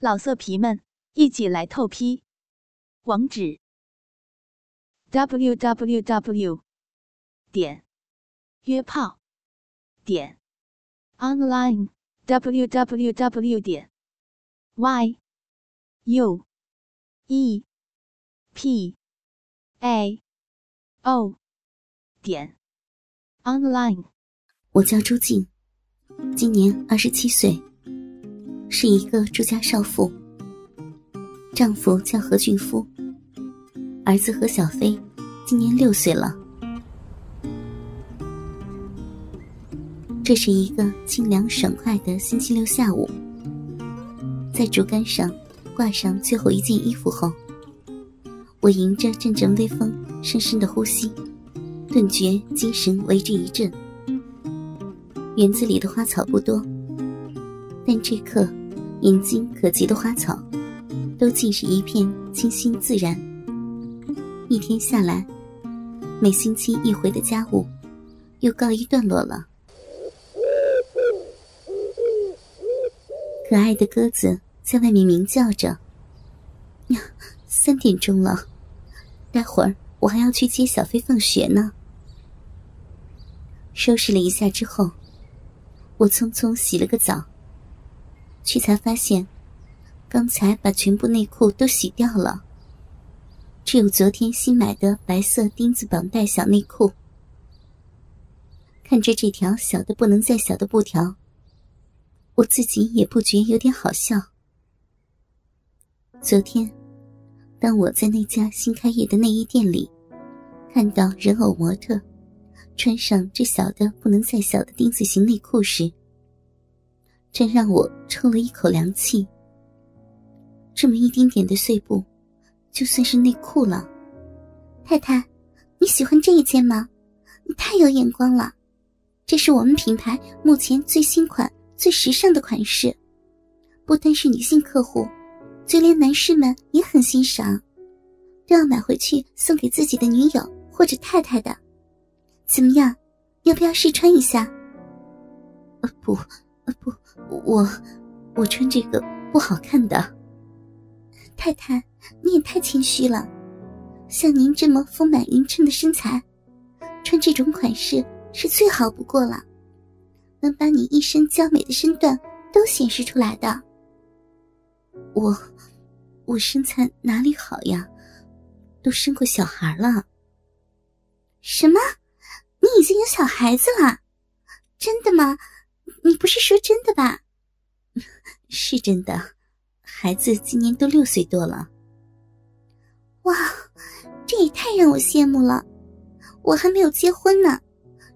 老色皮们，一起来透批！网址：w w w 点约炮点 online w w w 点 y u e p a o 点 online。我叫朱静，今年二十七岁。是一个住家少妇，丈夫叫何俊夫，儿子何小飞今年六岁了。这是一个清凉爽快的星期六下午，在竹竿上挂上最后一件衣服后，我迎着阵阵微风，深深的呼吸，顿觉精神为之一振。园子里的花草不多，但这刻。眼睛可及的花草，都尽是一片清新自然。一天下来，每星期一回的家务，又告一段落了。可爱的鸽子在外面鸣叫着。呀，三点钟了，待会儿我还要去接小飞放学呢。收拾了一下之后，我匆匆洗了个澡。去才发现，刚才把全部内裤都洗掉了，只有昨天新买的白色钉子绑带小内裤。看着这条小的不能再小的布条，我自己也不觉有点好笑。昨天，当我在那家新开业的内衣店里，看到人偶模特穿上这小的不能再小的钉子型内裤时，真让我抽了一口凉气。这么一丁点的碎布，就算是内裤了。太太，你喜欢这一件吗？你太有眼光了，这是我们品牌目前最新款、最时尚的款式，不单是女性客户，就连男士们也很欣赏，都要买回去送给自己的女友或者太太的。怎么样，要不要试穿一下？呃，不。不，我我穿这个不好看的。太太，你也太谦虚了。像您这么丰满匀称的身材，穿这种款式是最好不过了，能把你一身娇美的身段都显示出来的。我我身材哪里好呀？都生过小孩了。什么？你已经有小孩子了？真的吗？你不是说真的吧？是真的，孩子今年都六岁多了。哇，这也太让我羡慕了！我还没有结婚呢，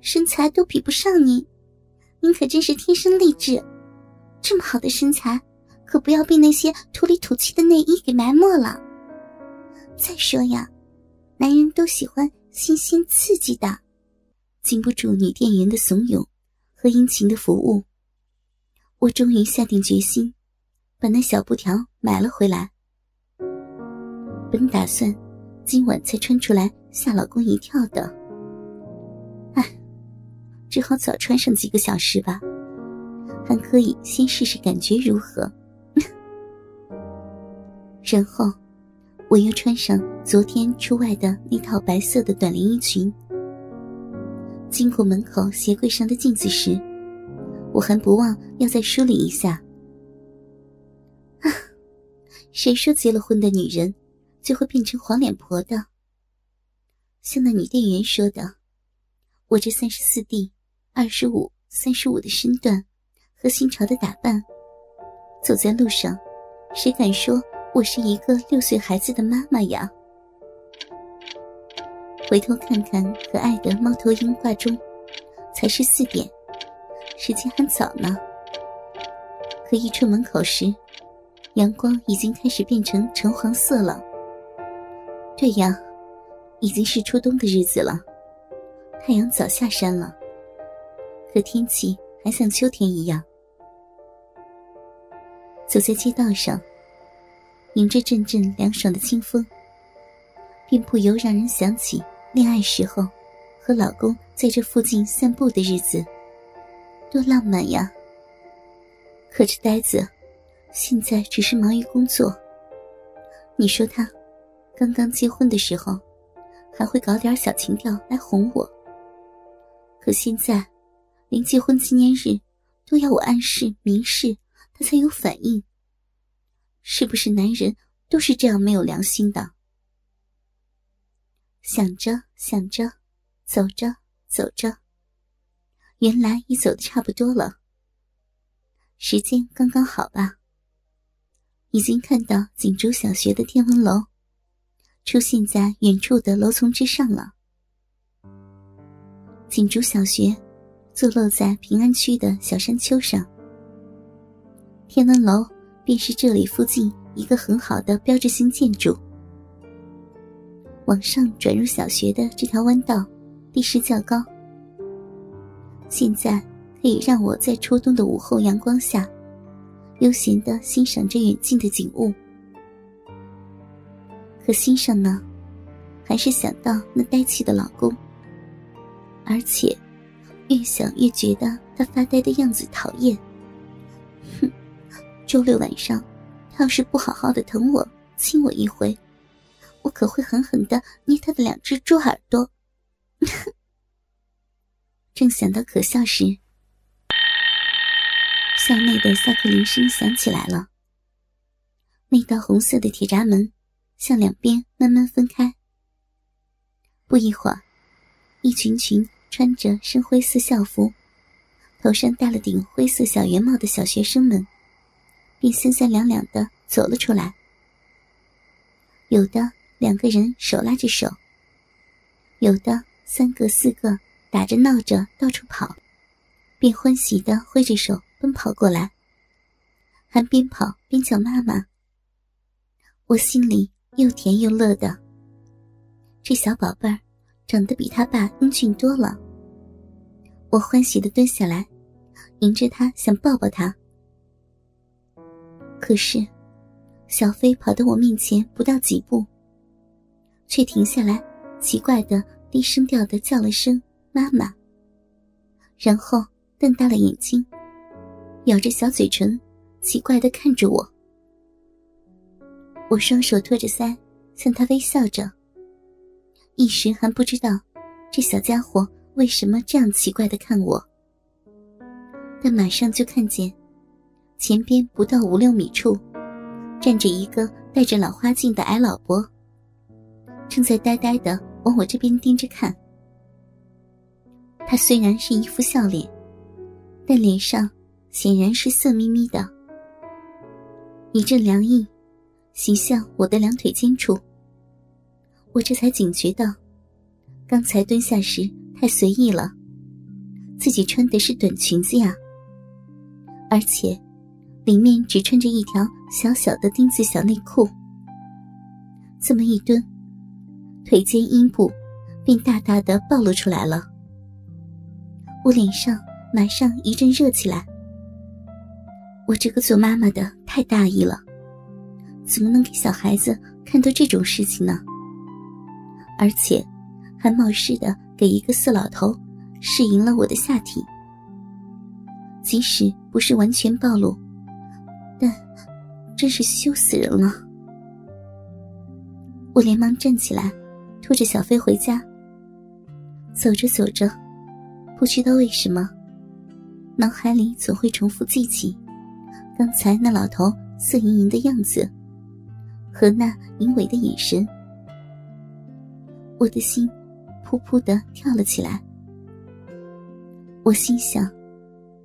身材都比不上您。您可真是天生丽质，这么好的身材，可不要被那些土里土气的内衣给埋没了。再说呀，男人都喜欢新鲜刺激的，经不住女店员的怂恿。和殷勤的服务，我终于下定决心，把那小布条买了回来。本打算今晚才穿出来吓老公一跳的，唉，只好早穿上几个小时吧，还可以先试试感觉如何。然后，我又穿上昨天出外的那套白色的短连衣裙。经过门口鞋柜上的镜子时，我还不忘要再梳理一下。啊，谁说结了婚的女人就会变成黄脸婆的？像那女店员说的，我这三十四 D、二十五、三十五的身段和新潮的打扮，走在路上，谁敢说我是一个六岁孩子的妈妈呀？回头看看可爱的猫头鹰挂钟，才是四点，时间还早呢。可一出门口时，阳光已经开始变成橙黄色了。对呀，已经是初冬的日子了，太阳早下山了。可天气还像秋天一样。走在街道上，迎着阵阵凉爽的清风，便不由让人想起。恋爱时候，和老公在这附近散步的日子，多浪漫呀！可这呆子，现在只是忙于工作。你说他刚刚结婚的时候，还会搞点小情调来哄我。可现在，连结婚纪念日都要我暗示明示，他才有反应。是不是男人都是这样没有良心的？想着想着，走着走着，原来已走的差不多了。时间刚刚好吧？已经看到锦竹小学的天文楼出现在远处的楼丛之上了。锦竹小学坐落在平安区的小山丘上，天文楼便是这里附近一个很好的标志性建筑。往上转入小学的这条弯道，地势较高，现在可以让我在初冬的午后阳光下，悠闲的欣赏着远近的景物。可心上呢，还是想到那呆气的老公，而且越想越觉得他发呆的样子讨厌。哼，周六晚上，他要是不好好的疼我、亲我一回。我可会狠狠的捏他的两只猪耳朵。正想到可笑时，校内的下课铃声响起来了。那道红色的铁闸门向两边慢慢分开。不一会儿，一群群穿着深灰色校服、头上戴了顶灰色小圆帽的小学生们，便三三两两的走了出来。有的。两个人手拉着手，有的三个四个打着闹着到处跑，便欢喜的挥着手奔跑过来，还边跑边叫妈妈。我心里又甜又乐的。这小宝贝儿长得比他爸英俊多了。我欢喜的蹲下来，迎着他想抱抱他，可是小飞跑到我面前不到几步。却停下来，奇怪的低声调的叫了声“妈妈”，然后瞪大了眼睛，咬着小嘴唇，奇怪的看着我。我双手托着腮，向他微笑着。一时还不知道这小家伙为什么这样奇怪的看我，但马上就看见前边不到五六米处站着一个戴着老花镜的矮老伯。正在呆呆的往我这边盯着看。他虽然是一副笑脸，但脸上显然是色眯眯的。一阵凉意袭向我的两腿间处，我这才警觉到，刚才蹲下时太随意了，自己穿的是短裙子呀，而且里面只穿着一条小小的丁字小内裤。这么一蹲。腿间阴部便大大的暴露出来了，我脸上马上一阵热起来。我这个做妈妈的太大意了，怎么能给小孩子看到这种事情呢？而且还冒失的给一个色老头试淫了我的下体，即使不是完全暴露，但真是羞死人了。我连忙站起来。拖着小飞回家。走着走着，不知道为什么，脑海里总会重复记起刚才那老头色盈盈的样子和那淫猥的眼神。我的心噗噗的跳了起来。我心想，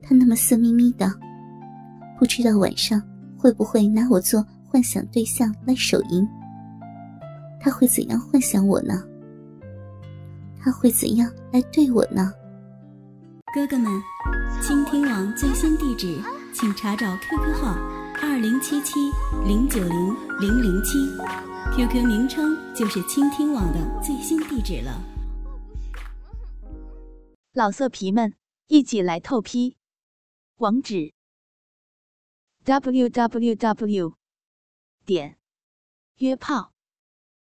他那么色眯眯的，不知道晚上会不会拿我做幻想对象来手淫。他会怎样幻想我呢？他会怎样来对我呢？哥哥们，倾听网最新地址，请查找 QQ 号二零七七零九零零零七，QQ 名称就是倾听网的最新地址了。老色皮们，一起来透批！网址：www. 点约炮。